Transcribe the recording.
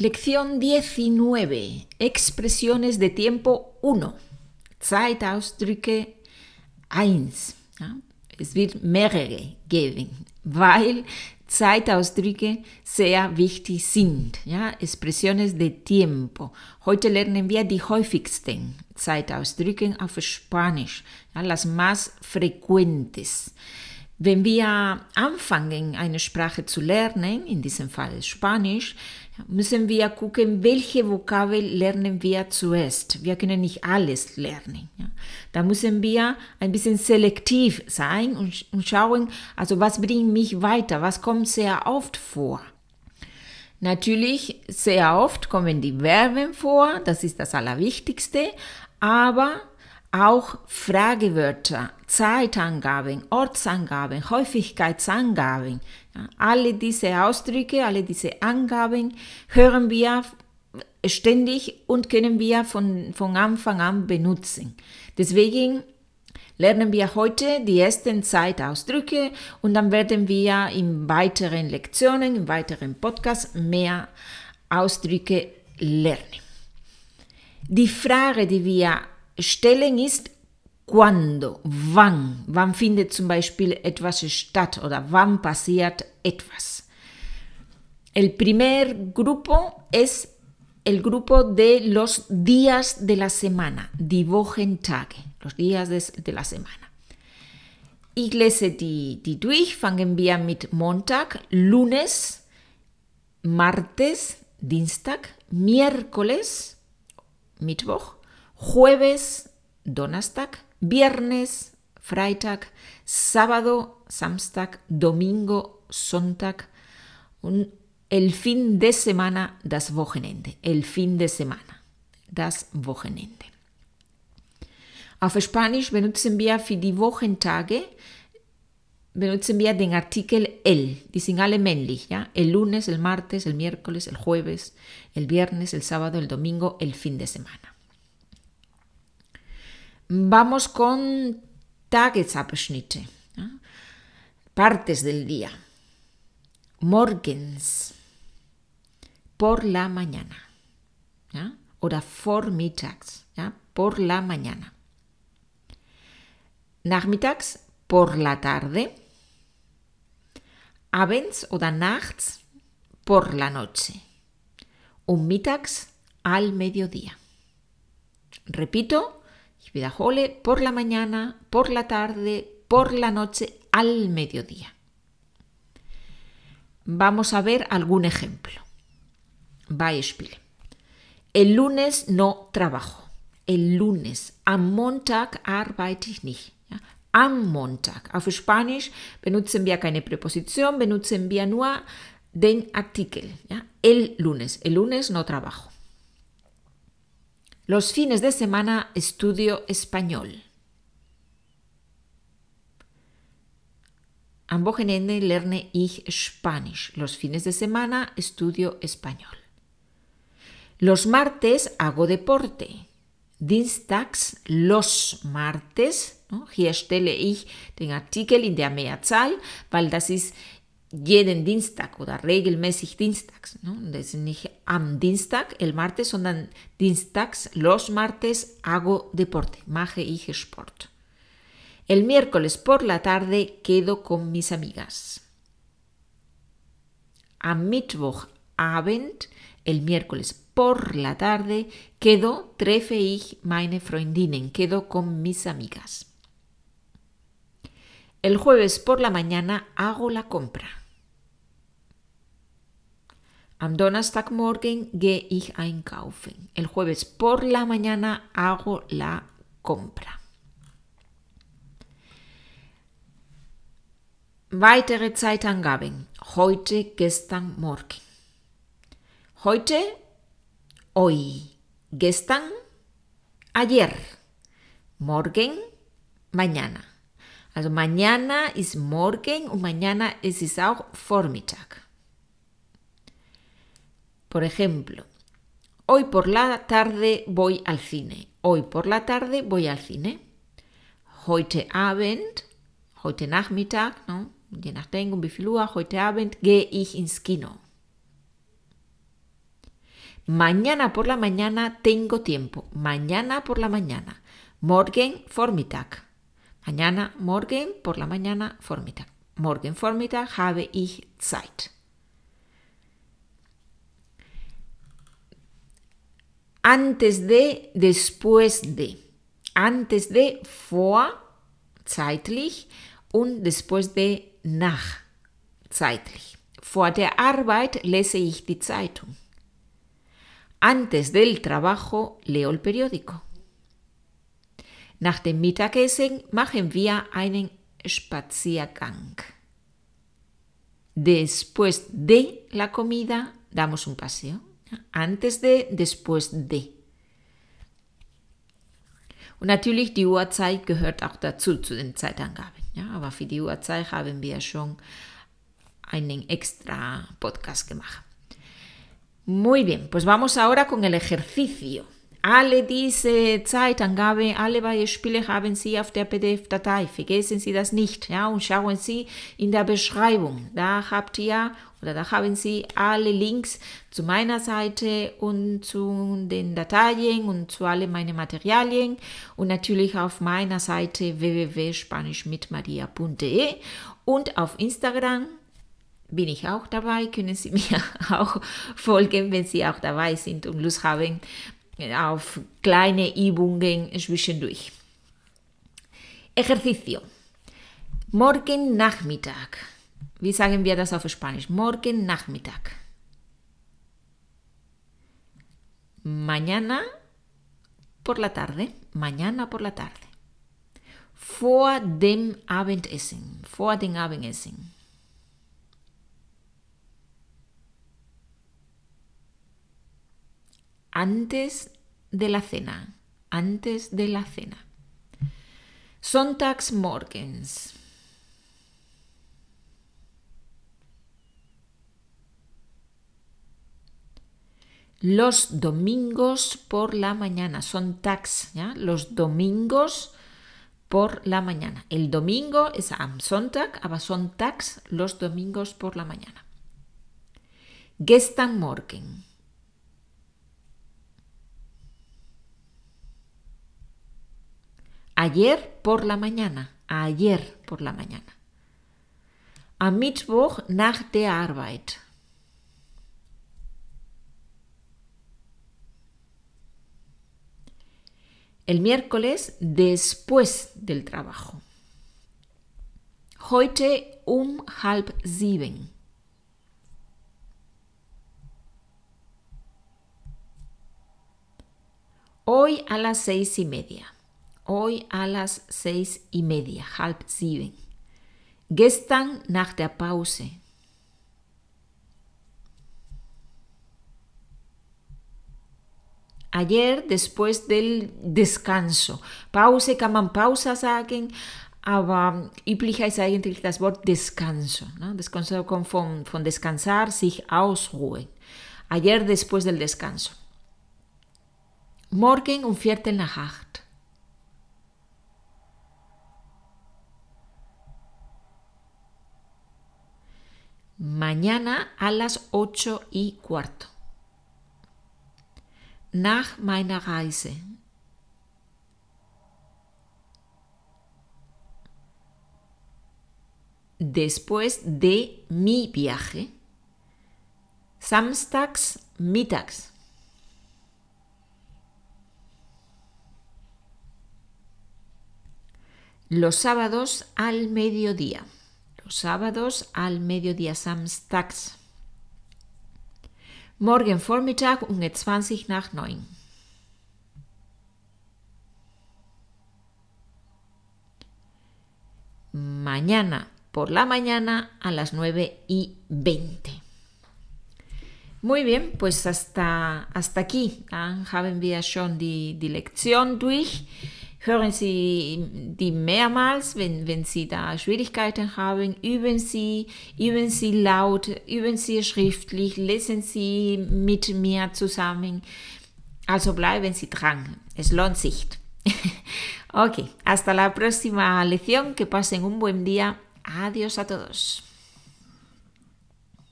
Lección 19. Expresiones de tiempo 1. Zeitausdrücke 1. Ja, es wird mehrere geben, weil Zeitausdrücke sehr wichtig sind. Ja, Expresiones de tiempo. Heute lernen wir die häufigsten Zeitausdrücke auf Spanisch, ja, las más frecuentes. Wenn wir anfangen, eine Sprache zu lernen, in diesem Fall Spanisch, müssen wir gucken, welche Vokabel lernen wir zuerst. Wir können nicht alles lernen. Ja. Da müssen wir ein bisschen selektiv sein und, und schauen, also was bringt mich weiter, was kommt sehr oft vor. Natürlich, sehr oft kommen die Verben vor, das ist das Allerwichtigste, aber auch Fragewörter, Zeitangaben, Ortsangaben, Häufigkeitsangaben, ja, alle diese Ausdrücke, alle diese Angaben hören wir ständig und können wir von, von Anfang an benutzen. Deswegen lernen wir heute die ersten Zeitausdrücke und dann werden wir in weiteren Lektionen, in weiteren Podcasts mehr Ausdrücke lernen. Die Frage, die wir stellen ist cuando, wann, wann findet zum Beispiel etwas statt oder wann passiert etwas. El primer grupo es el grupo de los días de la semana, die Wochentage, los días de, de la semana. Ich lese die, die durch, fangen wir mit Montag, Lunes, Martes, Dienstag, Miércoles, Mittwoch, jueves, Donnerstag, viernes, Freitag, sábado, Samstag, domingo, Sonntag el fin de semana, das Wochenende. El fin de semana, das Wochenende. Auf Spanisch benutzen wir für die Wochentage benutzen wir den Artikel el, die sind alle männlich? El lunes, el martes, el miércoles, el jueves, el viernes, el sábado, el domingo, el fin de semana. Vamos con Tagesabschnitte, ja? partes del día. Morgens, por la mañana, ja? oder vormittags, por la mañana. Nachmittags, por la tarde. Abends oder nachts, por la noche. Und mittags, al mediodía. Repito, por la mañana, por la tarde, por la noche, al mediodía. Vamos a ver algún ejemplo. Beispiel. El lunes no trabajo. El lunes. Am Montag arbeite ich nicht. Am Montag. Auf Spanisch benutzen wir keine Präposition, benutzen wir nur den Artikel. El lunes. El lunes no trabajo. Los fines de semana estudio español. Am Wochenende lerne ich Spanisch. Los fines de semana estudio español. Los martes hago deporte. Dienstags, los martes. Hier stelle ich den Artikel in der Mehrzahl, weil das ist jeden Dienstag oder regelmäßig Dienstags. Das ist nicht am Dienstag, el martes, sondern Dienstags, los martes hago deporte, mache ich Sport. El miércoles por la tarde quedo con mis amigas. Am Mittwochabend, el miércoles por la tarde, quedo, treffe ich meine Freundinnen, quedo con mis amigas. El jueves por la mañana hago la compra. Am Donnerstagmorgen gehe ich einkaufen. El jueves por la mañana hago la compra. Weitere Zeitangaben. Heute, gestern, morgen. Heute, hoy. Gestern, ayer. Morgen, mañana. Also mañana ist morgen und mañana es auch Vormittag. Por ejemplo, hoy por la tarde voy al cine. Hoy por la tarde voy al cine. Heute Abend, heute Nachmittag, ¿no? je nachdem um wie heute Abend gehe ich ins Kino. Mañana por la mañana tengo tiempo. Mañana por la mañana. Morgen Vormittag. Mañana, morgen por la mañana, Vormittag. Morgen Vormittag habe ich Zeit. Antes de, después de. Antes de, vor, zeitlich und después de, nach, zeitlich. Vor der Arbeit lese ich die Zeitung. Antes del trabajo leo el periódico. Nach dem Mittagessen machen wir einen Spaziergang. Después de la comida damos un paseo. Antes de, después de. Und natürlich die Uhrzeit gehört auch dazu, zu den Zeitangaben. Ja, aber für die Uhrzeit haben wir schon einen extra Podcast gemacht. Muy bien, pues vamos ahora con el ejercicio. Alle diese Zeitangabe, alle Beispiele haben Sie auf der PDF-Datei. Vergessen Sie das nicht. Ja, und schauen Sie in der Beschreibung. Da habt ihr oder da haben Sie alle Links zu meiner Seite und zu den Dateien und zu alle meine Materialien und natürlich auf meiner Seite www.spanischmitmaria.de und auf Instagram bin ich auch dabei, können Sie mir auch folgen, wenn Sie auch dabei sind und Lust haben auf kleine Übungen zwischendurch. Ejercicio. Morgen Nachmittag. Wie sagen wir das auf Spanisch? Morgen Nachmittag. Mañana por la tarde. Mañana por la tarde. Vor dem Abendessen. Vor dem Abendessen. Antes de la cena, antes de la cena. Sonntagsmorgens. Los domingos por la mañana, Sonntags, ¿ya? los domingos por la mañana. El domingo es am Sonntag, aber Sonntags, los domingos por la mañana. Gestern Morgen. Ayer por la mañana, ayer por la mañana. Am Mittwoch nach der Arbeit. El miércoles después del trabajo. Heute um halb sieben. Hoy a las seis y media. Hoy a las seis y media, halb sieben. Gestern nach der Pause. Ayer después del descanso. Pause kann man Pause sagen, aber üblicher ist eigentlich das Wort Descanso. Ne? Descanso kommt von, von descansar, sich ausruhen. Ayer después del descanso. Morgen um Viertel nach. Mañana a las ocho y cuarto. Nach meiner Reise. Después de mi viaje. Samstags mittags. Los sábados al mediodía sábados al mediodía samstags. Morgen Vormittag um 20 nach 9. Mañana por la mañana a las 9 y 20. Muy bien, pues hasta, hasta aquí haben wir schon die, die Lektion durch. Hören Sie die mehrmals, wenn, wenn Sie da Schwierigkeiten haben. Üben Sie, üben Sie laut, üben Sie schriftlich, lesen Sie mit mir zusammen. Also bleiben Sie dran. Es lohnt sich. ok, hasta la próxima lección. Que pasen un buen día. Adiós a todos.